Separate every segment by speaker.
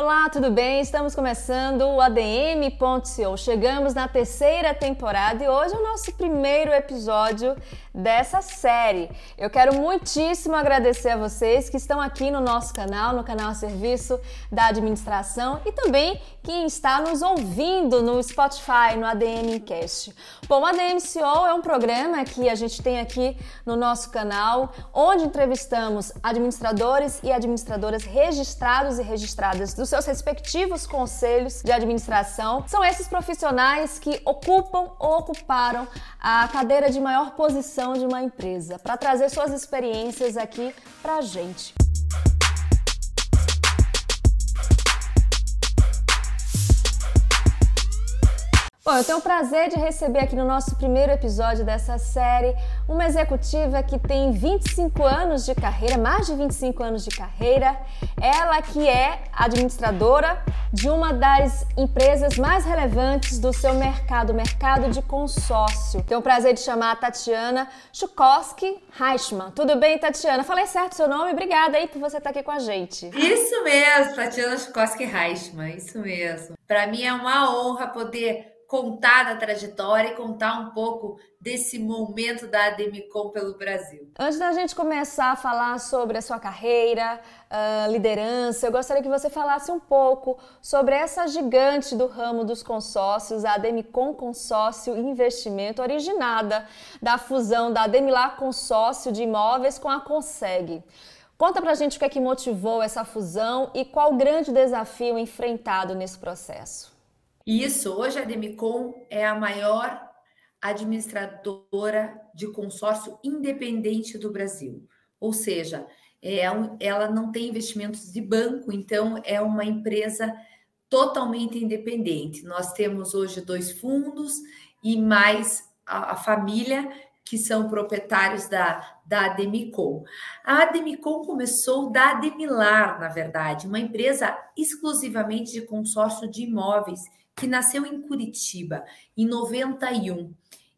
Speaker 1: Olá, tudo bem? Estamos começando o ADM.co. Chegamos na terceira temporada e hoje é o nosso primeiro episódio dessa série. Eu quero muitíssimo agradecer a vocês que estão aqui no nosso canal, no canal a serviço da administração e também quem está nos ouvindo no Spotify, no ADM Cast. Bom, o ADMCO é um programa que a gente tem aqui no nosso canal, onde entrevistamos administradores e administradoras registrados e registradas dos seus respectivos conselhos de administração. São esses profissionais que ocupam ou ocuparam a cadeira de maior posição de uma empresa, para trazer suas experiências aqui para a gente. Bom, eu tenho o prazer de receber aqui no nosso primeiro episódio dessa série uma executiva que tem 25 anos de carreira, mais de 25 anos de carreira. Ela que é administradora de uma das empresas mais relevantes do seu mercado, o mercado de consórcio. Tenho o prazer de chamar a Tatiana Chukowski Reichmann. Tudo bem, Tatiana? Falei certo seu nome? Obrigada aí por você estar aqui com a gente.
Speaker 2: Isso mesmo, Tatiana Chukowski Reichmann, isso mesmo. Para mim é uma honra poder contar da trajetória e contar um pouco desse momento da Ademicon pelo Brasil.
Speaker 1: Antes da gente começar a falar sobre a sua carreira, uh, liderança, eu gostaria que você falasse um pouco sobre essa gigante do ramo dos consórcios, a Ademicon Consórcio Investimento, originada da fusão da Ademilar Consórcio de Imóveis com a Conseg. Conta pra gente o que é que motivou essa fusão e qual o grande desafio enfrentado nesse processo.
Speaker 2: Isso, hoje a Demicon é a maior administradora de consórcio independente do Brasil. Ou seja, é ela não tem investimentos de banco, então é uma empresa totalmente independente. Nós temos hoje dois fundos e mais a, a família que são proprietários da, da Ademicon. A Ademicon começou da Ademilar, na verdade, uma empresa exclusivamente de consórcio de imóveis que nasceu em Curitiba em 91.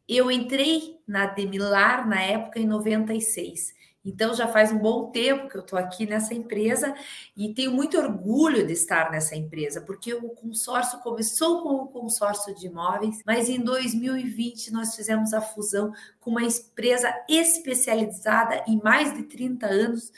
Speaker 2: Eu entrei na Demilar na época em 96. Então já faz um bom tempo que eu estou aqui nessa empresa e tenho muito orgulho de estar nessa empresa, porque o consórcio começou com o consórcio de imóveis, mas em 2020 nós fizemos a fusão com uma empresa especializada em mais de 30 anos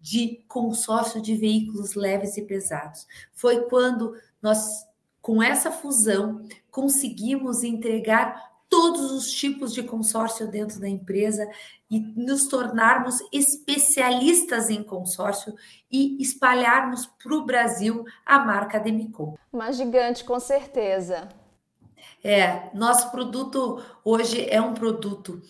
Speaker 2: de consórcio de veículos leves e pesados. Foi quando nós com essa fusão, conseguimos entregar todos os tipos de consórcio dentro da empresa e nos tornarmos especialistas em consórcio e espalharmos para o Brasil a marca Demicon.
Speaker 1: Uma gigante, com certeza.
Speaker 2: É, nosso produto hoje é um produto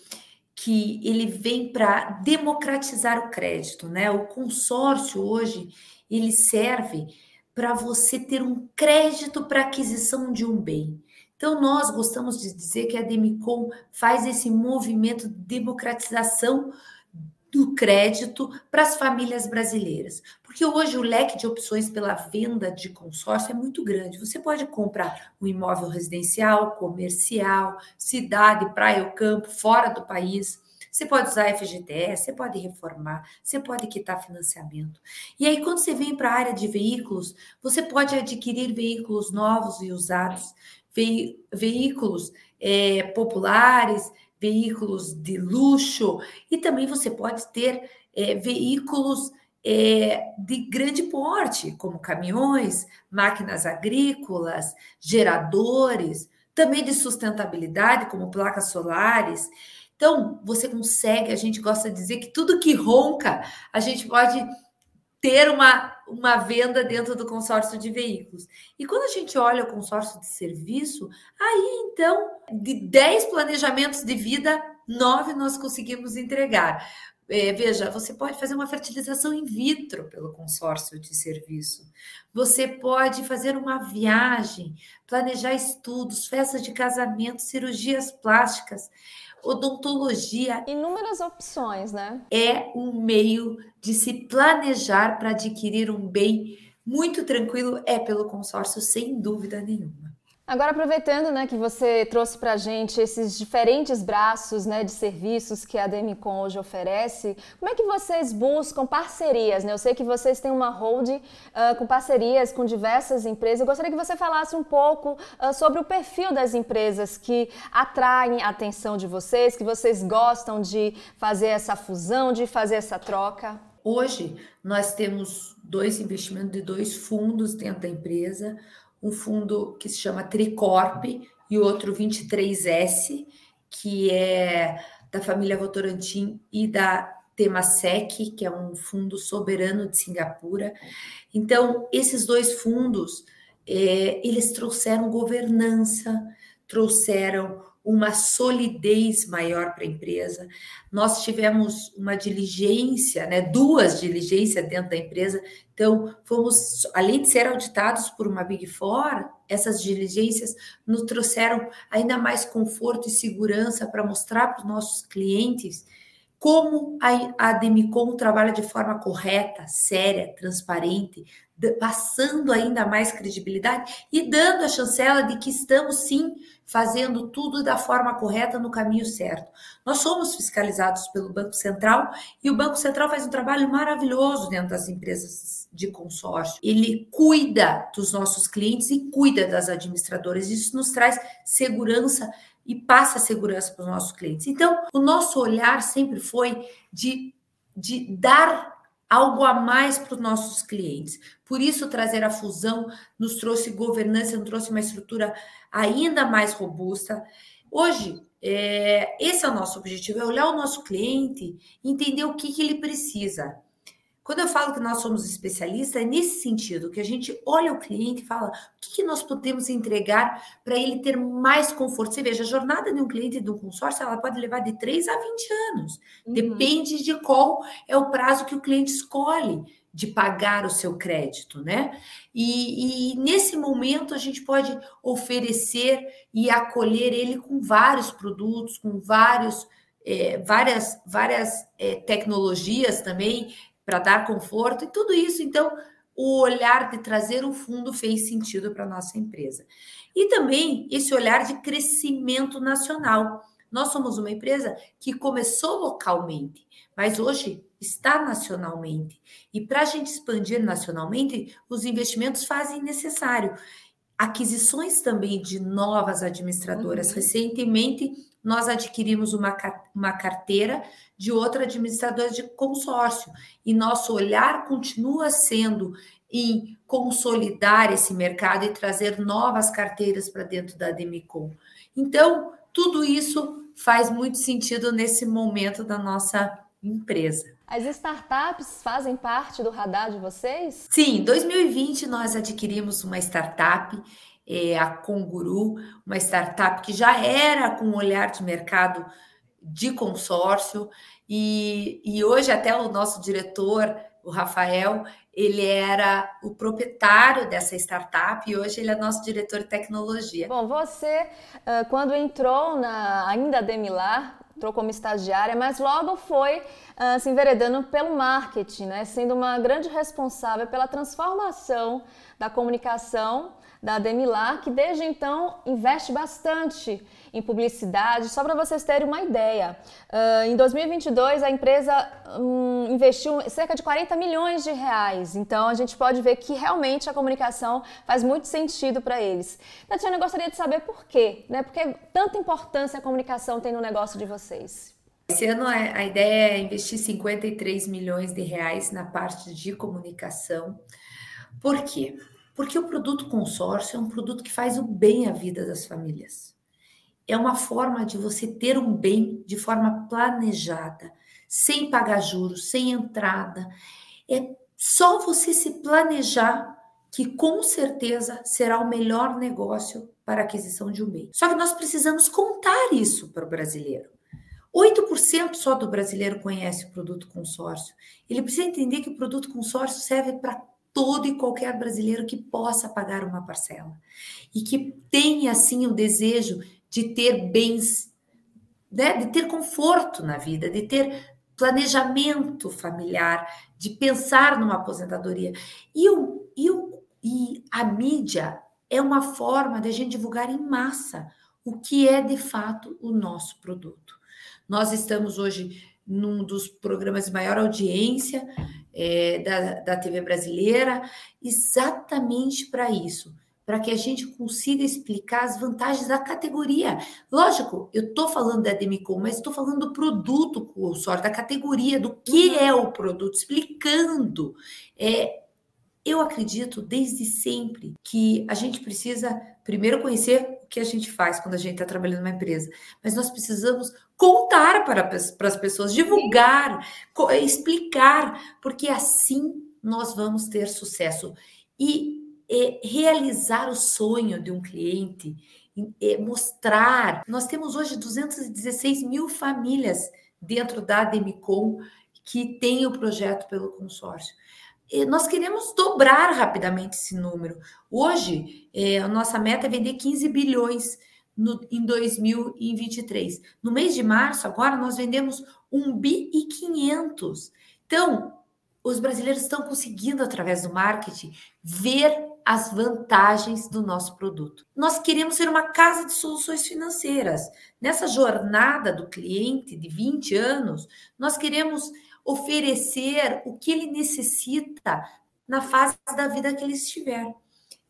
Speaker 2: que ele vem para democratizar o crédito, né? O consórcio hoje ele serve para você ter um crédito para aquisição de um bem. Então, nós gostamos de dizer que a Demicon faz esse movimento de democratização do crédito para as famílias brasileiras. Porque hoje o leque de opções pela venda de consórcio é muito grande. Você pode comprar um imóvel residencial, comercial, cidade, praia ou campo, fora do país. Você pode usar FGTS, você pode reformar, você pode quitar financiamento. E aí, quando você vem para a área de veículos, você pode adquirir veículos novos e usados, ve veículos é, populares, veículos de luxo, e também você pode ter é, veículos é, de grande porte, como caminhões, máquinas agrícolas, geradores, também de sustentabilidade, como placas solares. Então, você consegue, a gente gosta de dizer que tudo que ronca, a gente pode ter uma, uma venda dentro do consórcio de veículos. E quando a gente olha o consórcio de serviço, aí então, de 10 planejamentos de vida, nove nós conseguimos entregar. É, veja, você pode fazer uma fertilização in vitro pelo consórcio de serviço. Você pode fazer uma viagem, planejar estudos, festas de casamento, cirurgias plásticas odontologia.
Speaker 1: Inúmeras opções, né?
Speaker 2: É um meio de se planejar para adquirir um bem muito tranquilo, é pelo consórcio, sem dúvida nenhuma.
Speaker 1: Agora, aproveitando né, que você trouxe para a gente esses diferentes braços né, de serviços que a Demicon hoje oferece, como é que vocês buscam parcerias? Né? Eu sei que vocês têm uma hold uh, com parcerias com diversas empresas. Eu gostaria que você falasse um pouco uh, sobre o perfil das empresas que atraem a atenção de vocês, que vocês gostam de fazer essa fusão, de fazer essa troca.
Speaker 2: Hoje, nós temos dois investimentos de dois fundos dentro da empresa um fundo que se chama Tricorp e outro 23S, que é da família Votorantim e da Temasek, que é um fundo soberano de Singapura. Então, esses dois fundos, é, eles trouxeram governança, trouxeram uma solidez maior para a empresa. Nós tivemos uma diligência, né, duas diligências dentro da empresa. Então, fomos, além de ser auditados por uma Big Four, essas diligências nos trouxeram ainda mais conforto e segurança para mostrar para os nossos clientes como a, a Demicon trabalha de forma correta, séria, transparente, passando ainda mais credibilidade e dando a chancela de que estamos sim fazendo tudo da forma correta no caminho certo. Nós somos fiscalizados pelo Banco Central e o Banco Central faz um trabalho maravilhoso dentro das empresas de consórcio. Ele cuida dos nossos clientes e cuida das administradoras. Isso nos traz segurança e passa segurança para os nossos clientes. Então, o nosso olhar sempre foi de, de dar algo a mais para os nossos clientes. Por isso, trazer a fusão nos trouxe governança, nos trouxe uma estrutura ainda mais robusta. Hoje, é, esse é o nosso objetivo: é olhar o nosso cliente, entender o que, que ele precisa. Quando eu falo que nós somos especialistas, é nesse sentido, que a gente olha o cliente e fala o que, que nós podemos entregar para ele ter mais conforto. Você veja, a jornada de um cliente de um consórcio, ela pode levar de 3 a 20 anos. Uhum. Depende de qual é o prazo que o cliente escolhe de pagar o seu crédito, né? E, e, nesse momento a gente pode oferecer e acolher ele com vários produtos, com vários, é, várias, várias é, tecnologias também para dar conforto e tudo isso. Então, o olhar de trazer um fundo fez sentido para a nossa empresa. E também esse olhar de crescimento nacional. Nós somos uma empresa que começou localmente, mas hoje está nacionalmente. E para a gente expandir nacionalmente, os investimentos fazem necessário. Aquisições também de novas administradoras. Uhum. Recentemente, nós adquirimos uma, uma carteira de outra administradora de consórcio e nosso olhar continua sendo em consolidar esse mercado e trazer novas carteiras para dentro da Demicon. Então, tudo isso faz muito sentido nesse momento da nossa empresa.
Speaker 1: As startups fazem parte do radar de vocês?
Speaker 2: Sim, em 2020 nós adquirimos uma startup é, a Conguru, uma startup que já era com um olhar de mercado de consórcio, e, e hoje até o nosso diretor, o Rafael, ele era o proprietário dessa startup e hoje ele é nosso diretor de tecnologia.
Speaker 1: Bom, você, quando entrou na ainda Demilar, entrou como estagiária, mas logo foi uh, se enveredando pelo marketing, né? sendo uma grande responsável pela transformação da comunicação da Demilar, que desde então investe bastante em publicidade. Só para vocês terem uma ideia, uh, em 2022 a empresa um, investiu cerca de 40 milhões de reais. Então a gente pode ver que realmente a comunicação faz muito sentido para eles. Tatiana, eu gostaria de saber por quê, né? Porque tanta importância a comunicação tem no negócio de vocês.
Speaker 2: Esse ano a ideia é investir 53 milhões de reais na parte de comunicação. Por quê? Porque o produto consórcio é um produto que faz o bem à vida das famílias. É uma forma de você ter um bem de forma planejada, sem pagar juros, sem entrada. É só você se planejar que com certeza será o melhor negócio para aquisição de um bem. Só que nós precisamos contar isso para o brasileiro. 8% só do brasileiro conhece o produto consórcio. Ele precisa entender que o produto consórcio serve para todo e qualquer brasileiro que possa pagar uma parcela e que tenha assim o desejo de ter bens, né, de ter conforto na vida, de ter planejamento familiar, de pensar numa aposentadoria. E, o, e, o, e a mídia é uma forma de a gente divulgar em massa o que é de fato o nosso produto. Nós estamos hoje num dos programas de maior audiência é, da, da TV brasileira, exatamente para isso, para que a gente consiga explicar as vantagens da categoria. Lógico, eu estou falando da Demicon, mas estou falando do produto consórcio, da categoria, do que uhum. é o produto, explicando. É, eu acredito desde sempre que a gente precisa primeiro conhecer que a gente faz quando a gente está trabalhando numa empresa, mas nós precisamos contar para, para as pessoas, divulgar, explicar, porque assim nós vamos ter sucesso. E é, realizar o sonho de um cliente, é, mostrar. Nós temos hoje 216 mil famílias dentro da Demicon que tem o projeto pelo consórcio nós queremos dobrar rapidamente esse número. Hoje, é, a nossa meta é vender 15 bilhões no, em 2023. No mês de março, agora, nós vendemos 1 bi e 500. Então, os brasileiros estão conseguindo, através do marketing, ver as vantagens do nosso produto. Nós queremos ser uma casa de soluções financeiras. Nessa jornada do cliente de 20 anos, nós queremos oferecer o que ele necessita na fase da vida que ele estiver.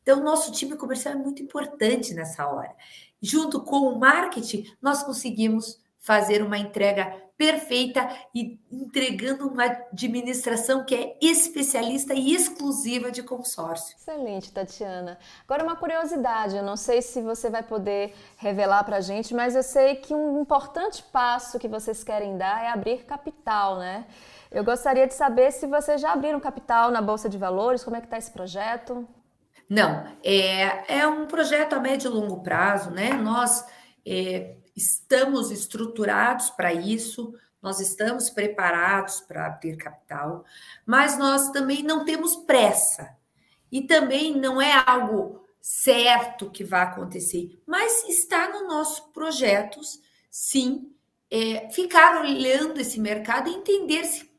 Speaker 2: Então, nosso time comercial é muito importante nessa hora. Junto com o marketing, nós conseguimos fazer uma entrega perfeita e entregando uma administração que é especialista e exclusiva de consórcio.
Speaker 1: Excelente, Tatiana. Agora uma curiosidade, eu não sei se você vai poder revelar para a gente, mas eu sei que um importante passo que vocês querem dar é abrir capital, né? Eu gostaria de saber se vocês já abriram capital na Bolsa de Valores, como é que está esse projeto?
Speaker 2: Não, é, é um projeto a médio e longo prazo, né? Nós é, estamos estruturados para isso, nós estamos preparados para abrir capital, mas nós também não temos pressa. E também não é algo certo que vai acontecer, mas está no nossos projetos, sim, é, ficar olhando esse mercado e entender se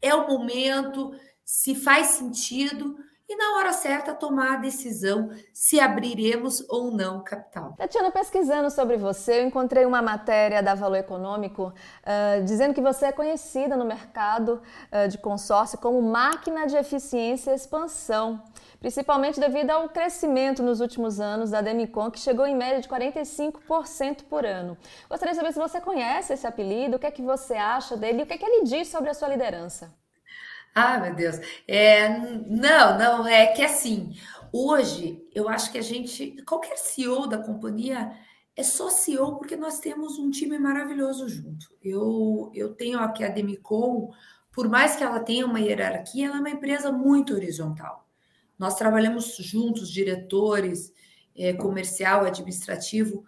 Speaker 2: é o momento, se faz sentido e na hora certa tomar a decisão se abriremos ou não capital.
Speaker 1: Tatiana, pesquisando sobre você, eu encontrei uma matéria da Valor Econômico uh, dizendo que você é conhecida no mercado uh, de consórcio como máquina de eficiência e expansão, principalmente devido ao crescimento nos últimos anos da Demicon, que chegou em média de 45% por ano. Gostaria de saber se você conhece esse apelido, o que é que você acha dele e o que é que ele diz sobre a sua liderança.
Speaker 2: Ah, meu Deus. É, não, não, é que assim, hoje eu acho que a gente, qualquer CEO da companhia é só CEO porque nós temos um time maravilhoso junto. Eu, eu tenho aqui a Demicon, por mais que ela tenha uma hierarquia, ela é uma empresa muito horizontal. Nós trabalhamos juntos, diretores, é, comercial, administrativo,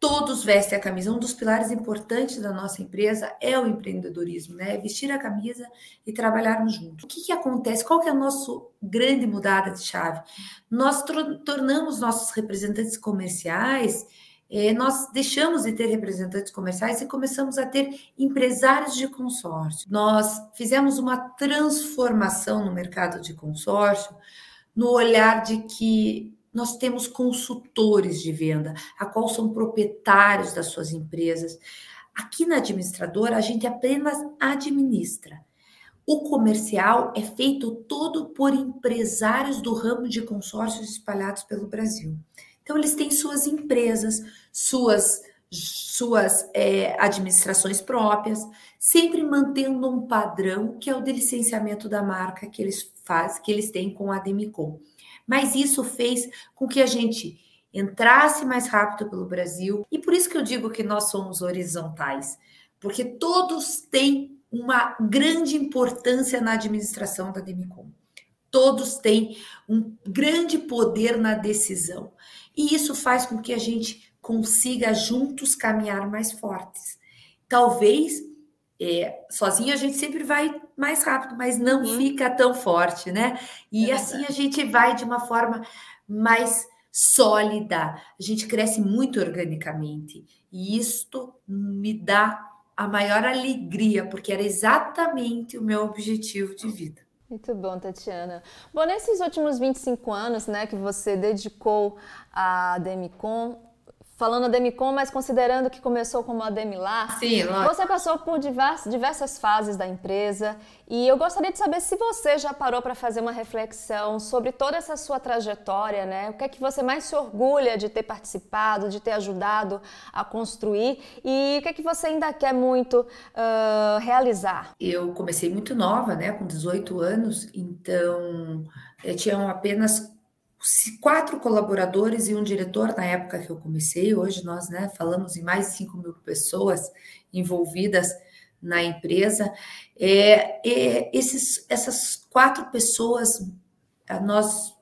Speaker 2: todos vestem a camisa. Um dos pilares importantes da nossa empresa é o empreendedorismo, né? vestir a camisa e trabalharmos juntos. O que, que acontece? Qual que é a nossa grande mudada de chave? Nós tornamos nossos representantes comerciais, eh, nós deixamos de ter representantes comerciais e começamos a ter empresários de consórcio. Nós fizemos uma transformação no mercado de consórcio, no olhar de que nós temos consultores de venda, a qual são proprietários das suas empresas. Aqui na administradora, a gente apenas administra. O comercial é feito todo por empresários do ramo de consórcios espalhados pelo Brasil. Então, eles têm suas empresas, suas, suas é, administrações próprias, sempre mantendo um padrão que é o de licenciamento da marca que eles fazem, que eles têm com a Demicon. Mas isso fez com que a gente entrasse mais rápido pelo Brasil. E por isso que eu digo que nós somos horizontais, porque todos têm uma grande importância na administração da Demicon. Todos têm um grande poder na decisão. E isso faz com que a gente consiga juntos caminhar mais fortes. Talvez é, sozinho a gente sempre vai mais rápido, mas não uhum. fica tão forte, né? E é assim a gente vai de uma forma mais sólida, a gente cresce muito organicamente. E isto me dá a maior alegria, porque era exatamente o meu objetivo de vida.
Speaker 1: Muito bom, Tatiana. Bom, nesses últimos 25 anos, né, que você dedicou à Demicon, falando a Demicon, mas considerando que começou como a Demilar, Sim, você passou por diversas, diversas fases da empresa e eu gostaria de saber se você já parou para fazer uma reflexão sobre toda essa sua trajetória, né? O que é que você mais se orgulha de ter participado, de ter ajudado a construir e o que é que você ainda quer muito uh, realizar?
Speaker 2: Eu comecei muito nova, né, com 18 anos, então eu tinha apenas quatro colaboradores e um diretor na época que eu comecei. Hoje nós né, falamos em mais de 5 mil pessoas envolvidas na empresa. É, é, esses, essas quatro pessoas, nós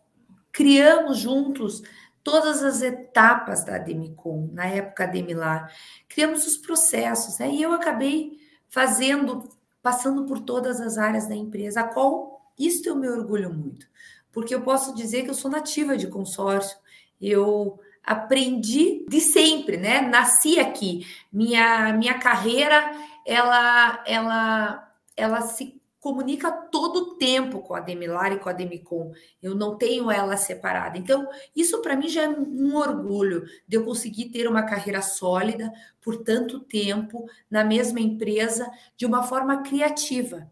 Speaker 2: criamos juntos todas as etapas da Demicon, na época Demilar. Criamos os processos, né? e eu acabei fazendo, passando por todas as áreas da empresa, a qual isto eu me orgulho muito porque eu posso dizer que eu sou nativa de consórcio. Eu aprendi de sempre, né? Nasci aqui. Minha minha carreira, ela ela ela se comunica todo o tempo com a Demilar e com a Demicon. Eu não tenho ela separada. Então, isso para mim já é um orgulho de eu conseguir ter uma carreira sólida por tanto tempo na mesma empresa de uma forma criativa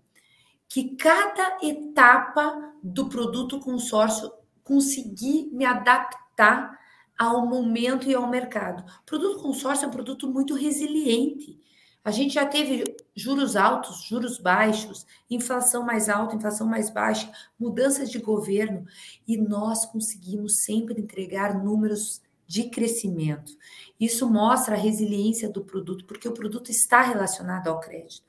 Speaker 2: que cada etapa do produto consórcio conseguir me adaptar ao momento e ao mercado. O produto consórcio é um produto muito resiliente. A gente já teve juros altos, juros baixos, inflação mais alta, inflação mais baixa, mudanças de governo, e nós conseguimos sempre entregar números de crescimento. Isso mostra a resiliência do produto, porque o produto está relacionado ao crédito.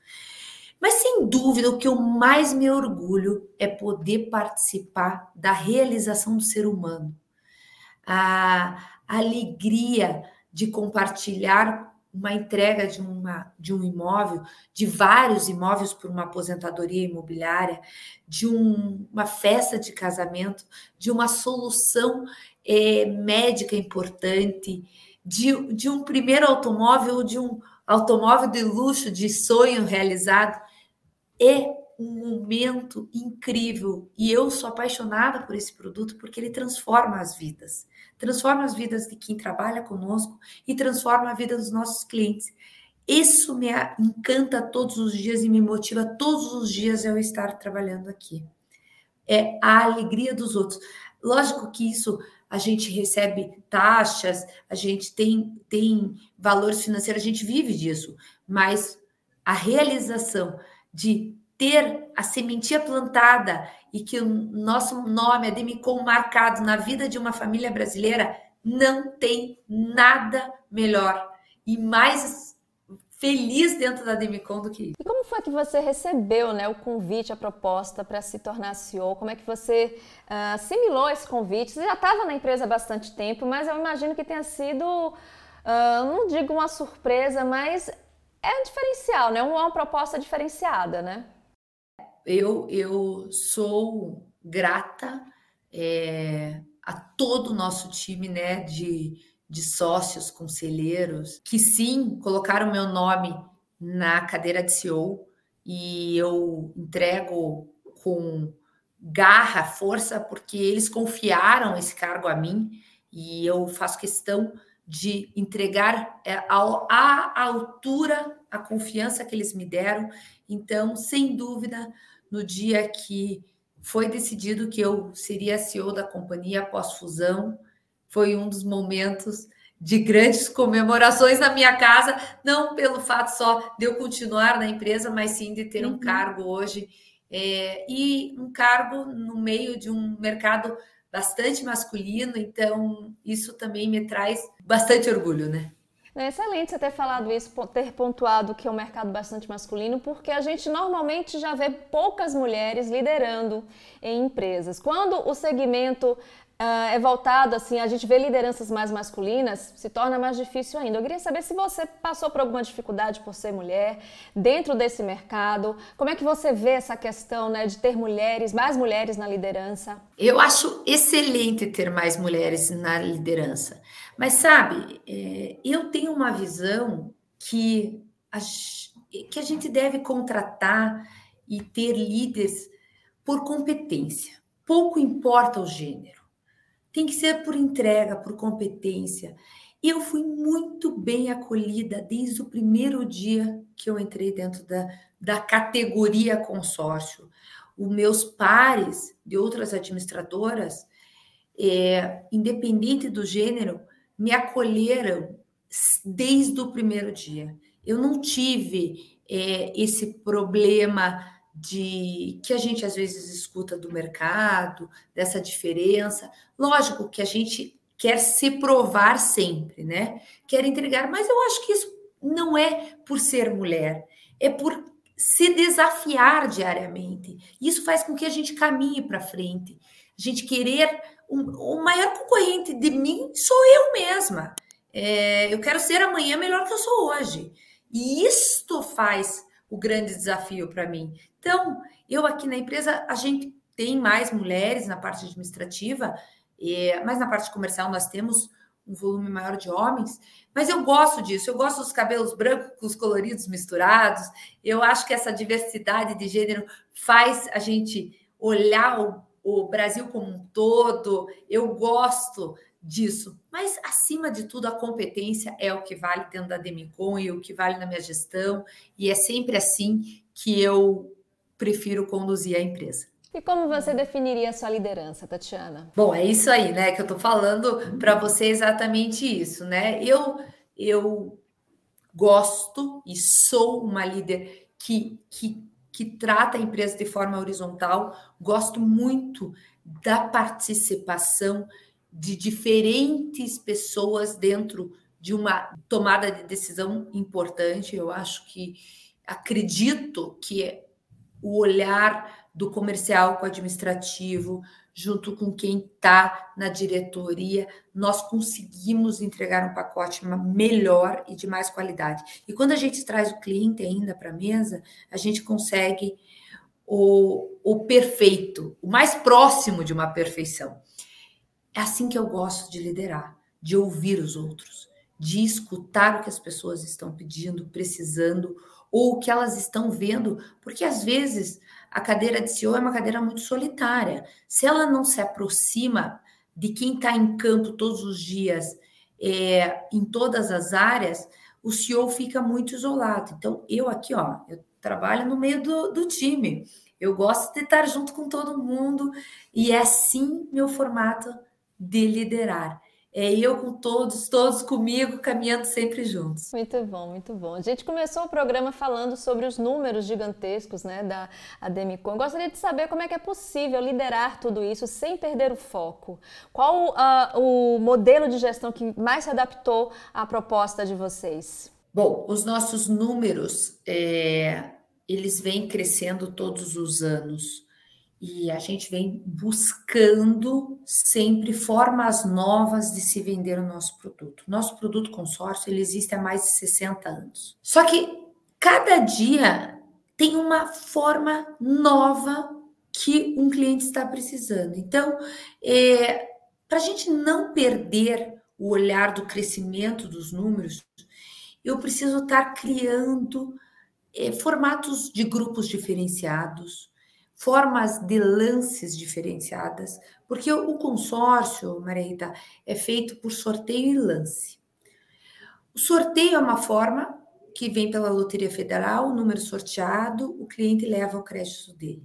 Speaker 2: Mas sem dúvida, o que eu mais me orgulho é poder participar da realização do ser humano. A alegria de compartilhar uma entrega de, uma, de um imóvel, de vários imóveis por uma aposentadoria imobiliária, de um, uma festa de casamento, de uma solução é, médica importante, de, de um primeiro automóvel, de um automóvel de luxo, de sonho realizado é um momento incrível e eu sou apaixonada por esse produto porque ele transforma as vidas, transforma as vidas de quem trabalha conosco e transforma a vida dos nossos clientes. Isso me encanta todos os dias e me motiva todos os dias eu estar trabalhando aqui. É a alegria dos outros. Lógico que isso a gente recebe taxas, a gente tem, tem valores financeiros, a gente vive disso, mas a realização de ter a sementinha plantada e que o nosso nome é Demicon marcado na vida de uma família brasileira, não tem nada melhor e mais feliz dentro da Demicon do que isso.
Speaker 1: E como foi que você recebeu né, o convite, a proposta para se tornar CEO? Como é que você uh, assimilou esse convite? Você já estava na empresa há bastante tempo, mas eu imagino que tenha sido, uh, não digo uma surpresa, mas é um diferencial, né? Uma proposta diferenciada, né?
Speaker 2: Eu, eu sou grata é, a todo o nosso time, né, de, de sócios, conselheiros, que sim, colocaram meu nome na cadeira de CEO e eu entrego com garra, força, porque eles confiaram esse cargo a mim e eu faço questão de entregar é, à altura a confiança que eles me deram. Então, sem dúvida, no dia que foi decidido que eu seria CEO da companhia após fusão, foi um dos momentos de grandes comemorações na minha casa, não pelo fato só de eu continuar na empresa, mas sim de ter um uhum. cargo hoje é, e um cargo no meio de um mercado bastante masculino, então isso também me traz bastante orgulho, né?
Speaker 1: É excelente você ter falado isso, ter pontuado que é um mercado bastante masculino, porque a gente normalmente já vê poucas mulheres liderando em empresas. Quando o segmento uh, é voltado, assim, a gente vê lideranças mais masculinas, se torna mais difícil ainda. Eu queria saber se você passou por alguma dificuldade por ser mulher dentro desse mercado. Como é que você vê essa questão né, de ter mulheres, mais mulheres na liderança?
Speaker 2: Eu acho excelente ter mais mulheres na liderança. Mas sabe, é, eu tenho uma visão que a, que a gente deve contratar e ter líderes por competência. Pouco importa o gênero. Tem que ser por entrega, por competência. Eu fui muito bem acolhida desde o primeiro dia que eu entrei dentro da, da categoria consórcio. Os meus pares de outras administradoras, é, independente do gênero, me acolheram desde o primeiro dia. Eu não tive é, esse problema de que a gente às vezes escuta do mercado, dessa diferença. Lógico que a gente quer se provar sempre, né? Quer entregar, mas eu acho que isso não é por ser mulher, é por se desafiar diariamente. Isso faz com que a gente caminhe para frente. A gente querer o maior concorrente de mim sou eu mesma. É, eu quero ser amanhã melhor que eu sou hoje. E isto faz o grande desafio para mim. Então, eu aqui na empresa, a gente tem mais mulheres na parte administrativa, é, mas na parte comercial nós temos um volume maior de homens. Mas eu gosto disso, eu gosto dos cabelos brancos com os coloridos misturados. Eu acho que essa diversidade de gênero faz a gente olhar o, o Brasil como um todo. Eu gosto disso. Mas, acima de tudo, a competência é o que vale dentro da Demicon e o que vale na minha gestão. E é sempre assim que eu prefiro conduzir a empresa.
Speaker 1: E como você definiria a sua liderança, Tatiana?
Speaker 2: Bom, é isso aí, né? Que eu estou falando para você exatamente isso, né? Eu, eu gosto e sou uma líder que, que, que trata a empresa de forma horizontal, gosto muito da participação de diferentes pessoas dentro de uma tomada de decisão importante. Eu acho que acredito que o olhar do comercial com o administrativo, junto com quem está na diretoria, nós conseguimos entregar um pacote melhor e de mais qualidade. E quando a gente traz o cliente ainda para a mesa, a gente consegue o, o perfeito, o mais próximo de uma perfeição. É assim que eu gosto de liderar, de ouvir os outros, de escutar o que as pessoas estão pedindo, precisando, ou o que elas estão vendo, porque às vezes a cadeira de CEO é uma cadeira muito solitária. Se ela não se aproxima de quem está em campo todos os dias, é, em todas as áreas, o CEO fica muito isolado. Então, eu aqui, ó, eu trabalho no meio do, do time. Eu gosto de estar junto com todo mundo e é assim meu formato de liderar. É eu com todos, todos comigo, caminhando sempre juntos.
Speaker 1: Muito bom, muito bom. A gente começou o programa falando sobre os números gigantescos né, da Ademicon. Gostaria de saber como é que é possível liderar tudo isso sem perder o foco. Qual uh, o modelo de gestão que mais se adaptou à proposta de vocês?
Speaker 2: Bom, os nossos números, é, eles vêm crescendo todos os anos. E a gente vem buscando sempre formas novas de se vender o nosso produto. Nosso produto consórcio ele existe há mais de 60 anos. Só que cada dia tem uma forma nova que um cliente está precisando. Então, é, para a gente não perder o olhar do crescimento dos números, eu preciso estar criando é, formatos de grupos diferenciados, formas de lances diferenciadas, porque o consórcio, Maria Rita, é feito por sorteio e lance. O sorteio é uma forma que vem pela Loteria Federal, o número sorteado, o cliente leva o crédito dele.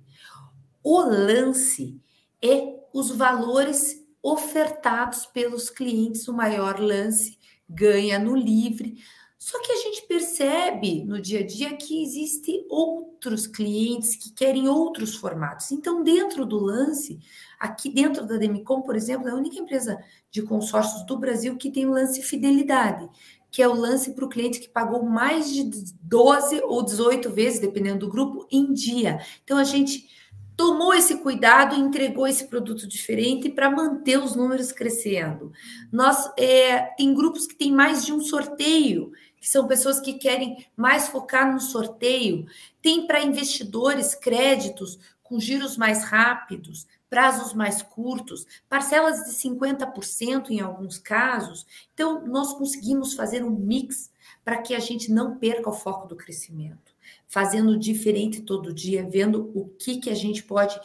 Speaker 2: O lance é os valores ofertados pelos clientes, o maior lance ganha no livre. Só que a gente percebe no dia a dia que existem outros clientes que querem outros formatos. Então, dentro do lance, aqui dentro da Demicon, por exemplo, é a única empresa de consórcios do Brasil que tem o lance fidelidade, que é o lance para o cliente que pagou mais de 12 ou 18 vezes, dependendo do grupo, em dia. Então, a gente tomou esse cuidado e entregou esse produto diferente para manter os números crescendo. Nós é, tem grupos que têm mais de um sorteio que são pessoas que querem mais focar no sorteio. Tem para investidores créditos com giros mais rápidos, prazos mais curtos, parcelas de 50% em alguns casos. Então, nós conseguimos fazer um mix para que a gente não perca o foco do crescimento, fazendo diferente todo dia, vendo o que, que a gente pode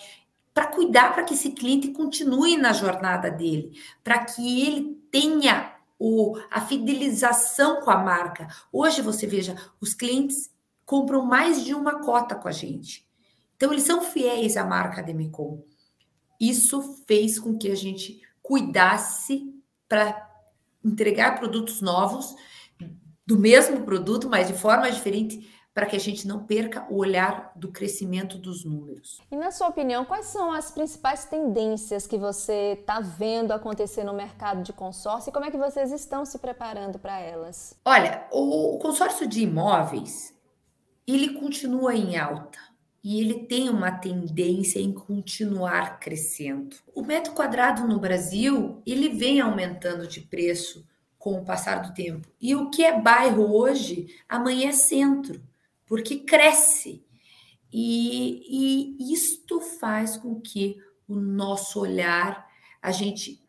Speaker 2: para cuidar para que esse cliente continue na jornada dele, para que ele tenha o, a fidelização com a marca. Hoje você veja, os clientes compram mais de uma cota com a gente. Então, eles são fiéis à marca Demicon. Isso fez com que a gente cuidasse para entregar produtos novos, do mesmo produto, mas de forma diferente, para que a gente não perca o olhar do crescimento dos números.
Speaker 1: E na sua opinião, quais são as principais tendências que você está vendo acontecer no mercado de consórcio e como é que vocês estão se preparando para elas?
Speaker 2: Olha, o consórcio de imóveis, ele continua em alta e ele tem uma tendência em continuar crescendo. O metro quadrado no Brasil, ele vem aumentando de preço com o passar do tempo. E o que é bairro hoje, amanhã é centro, porque cresce. E, e isto faz com que o nosso olhar, a gente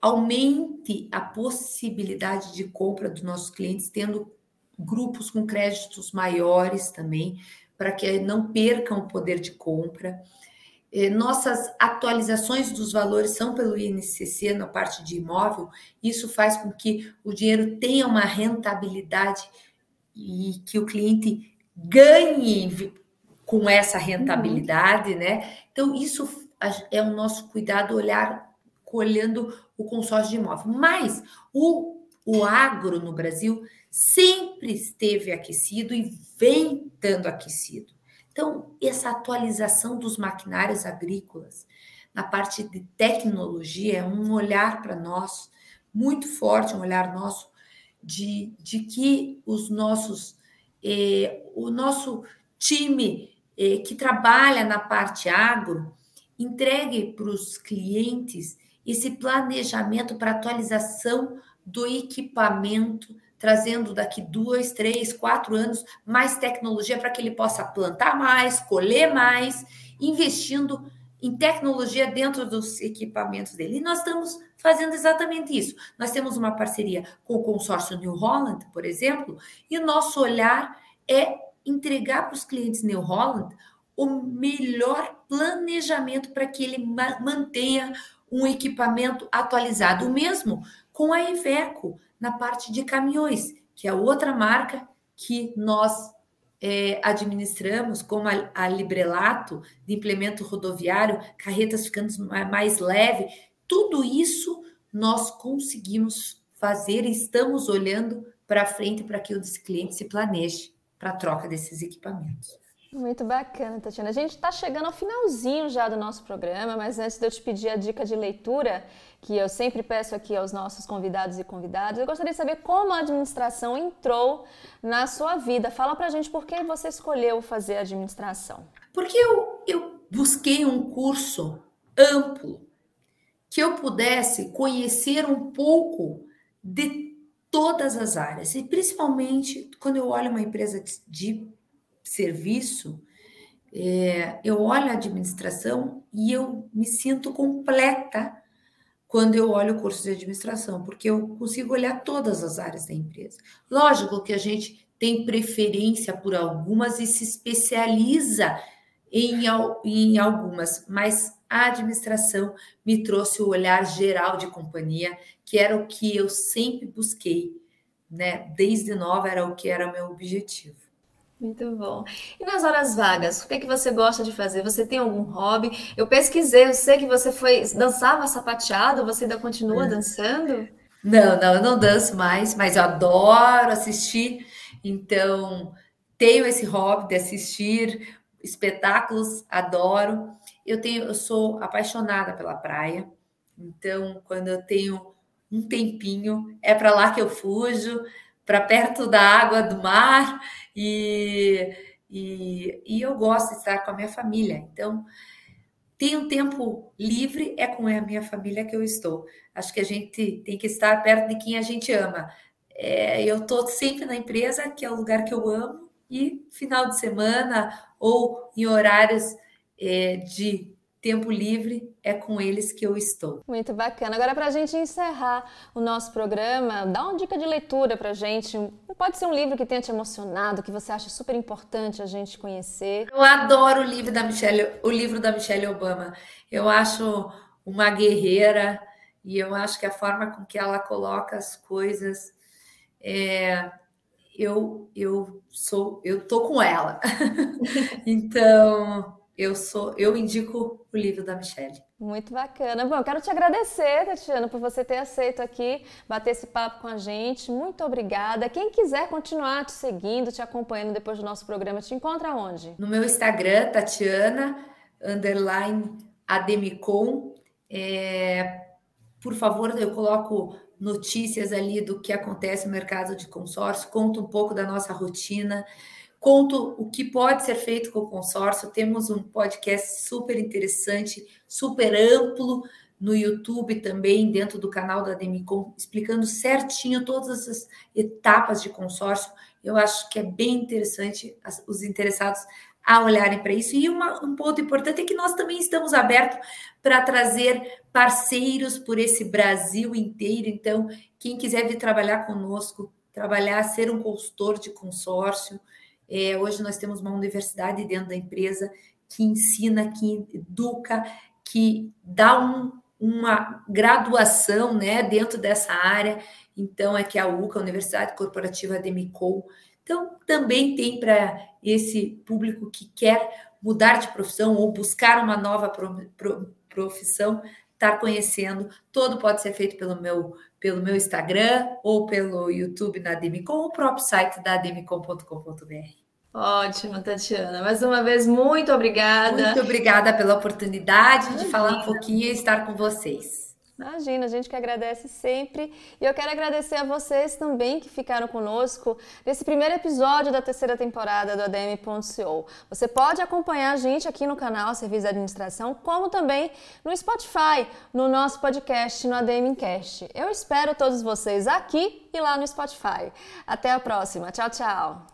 Speaker 2: aumente a possibilidade de compra dos nossos clientes, tendo grupos com créditos maiores também, para que não percam o poder de compra. É, nossas atualizações dos valores são pelo INCC na parte de imóvel, isso faz com que o dinheiro tenha uma rentabilidade e que o cliente ganhe com essa rentabilidade, uhum. né? Então, isso é o nosso cuidado, olhar, olhando o consórcio de imóvel. Mas o, o agro no Brasil sempre esteve aquecido e vem estando aquecido. Então, essa atualização dos maquinários agrícolas na parte de tecnologia é um olhar para nós muito forte, um olhar nosso de, de que os nossos, eh, o nosso time eh, que trabalha na parte agro entregue para os clientes esse planejamento para atualização do equipamento trazendo daqui dois, três, quatro anos mais tecnologia para que ele possa plantar mais, colher mais, investindo em tecnologia dentro dos equipamentos dele. E nós estamos fazendo exatamente isso. Nós temos uma parceria com o consórcio New Holland, por exemplo, e nosso olhar é entregar para os clientes New Holland o melhor planejamento para que ele mantenha um equipamento atualizado. O mesmo com a Iveco na parte de caminhões, que é outra marca que nós é, administramos, como a, a, Librelato, de implemento rodoviário, carretas ficando mais leve, tudo isso nós conseguimos fazer e estamos olhando para frente para que o cliente se planeje para a troca desses equipamentos.
Speaker 1: Muito bacana, Tatiana. A gente está chegando ao finalzinho já do nosso programa, mas antes de eu te pedir a dica de leitura, que eu sempre peço aqui aos nossos convidados e convidadas, eu gostaria de saber como a administração entrou na sua vida. Fala pra gente por que você escolheu fazer administração.
Speaker 2: Porque eu, eu busquei um curso amplo que eu pudesse conhecer um pouco de todas as áreas, e principalmente quando eu olho uma empresa de serviço, é, eu olho a administração e eu me sinto completa quando eu olho o curso de administração, porque eu consigo olhar todas as áreas da empresa. Lógico que a gente tem preferência por algumas e se especializa em, em algumas, mas a administração me trouxe o olhar geral de companhia, que era o que eu sempre busquei, né? Desde nova era o que era meu objetivo.
Speaker 1: Muito bom. E nas horas vagas, o que é que você gosta de fazer? Você tem algum hobby? Eu pesquisei, eu sei que você foi dançava sapateado, você ainda continua é. dançando?
Speaker 2: Não, não, eu não danço mais, mas eu adoro assistir. Então, tenho esse hobby de assistir espetáculos, adoro. Eu tenho, eu sou apaixonada pela praia. Então, quando eu tenho um tempinho, é para lá que eu fujo para perto da água do mar e, e, e, eu gosto de estar com a minha família. Então, tem um tempo livre, é com a minha família que eu estou. Acho que a gente tem que estar perto de quem a gente ama. É, eu estou sempre na empresa, que é o lugar que eu amo, e final de semana ou em horários é, de tempo livre, é com eles que eu estou.
Speaker 1: Muito bacana. Agora, para a gente encerrar o nosso programa, dá uma dica de leitura para a gente. Pode ser um livro que tenha te emocionado, que você acha super importante a gente conhecer.
Speaker 2: Eu adoro o livro da Michelle, o livro da Michelle Obama. Eu acho uma guerreira e eu acho que a forma com que ela coloca as coisas é, eu eu sou eu tô com ela. então, eu sou, eu indico o livro da Michelle.
Speaker 1: Muito bacana. Bom, eu quero te agradecer, Tatiana, por você ter aceito aqui bater esse papo com a gente. Muito obrigada. Quem quiser continuar te seguindo, te acompanhando depois do nosso programa, te encontra onde?
Speaker 2: No meu Instagram, Tatiana underline Ademicon. É, por favor, eu coloco notícias ali do que acontece no mercado de consórcio, conto um pouco da nossa rotina conto o que pode ser feito com o consórcio. Temos um podcast super interessante, super amplo no YouTube também, dentro do canal da Demicon, explicando certinho todas as etapas de consórcio. Eu acho que é bem interessante os interessados a olharem para isso. E uma, um ponto importante é que nós também estamos abertos para trazer parceiros por esse Brasil inteiro. Então, quem quiser vir trabalhar conosco, trabalhar, ser um consultor de consórcio, é, hoje nós temos uma universidade dentro da empresa que ensina, que educa, que dá um, uma graduação né, dentro dessa área. Então, é que a UCA, Universidade Corporativa Demicol. Então, também tem para esse público que quer mudar de profissão ou buscar uma nova profissão, estar conhecendo. Todo pode ser feito pelo meu, pelo meu Instagram ou pelo YouTube na Demicon ou o próprio site da demicon.com.br.
Speaker 1: Ótimo, Tatiana. Mais uma vez, muito obrigada.
Speaker 2: Muito obrigada pela oportunidade Imagina. de falar um pouquinho e estar com vocês.
Speaker 1: Imagina, a gente que agradece sempre. E eu quero agradecer a vocês também que ficaram conosco nesse primeiro episódio da terceira temporada do ADM.co. Você pode acompanhar a gente aqui no canal Serviço de Administração, como também no Spotify, no nosso podcast, no ADM Cast. Eu espero todos vocês aqui e lá no Spotify. Até a próxima. Tchau, tchau.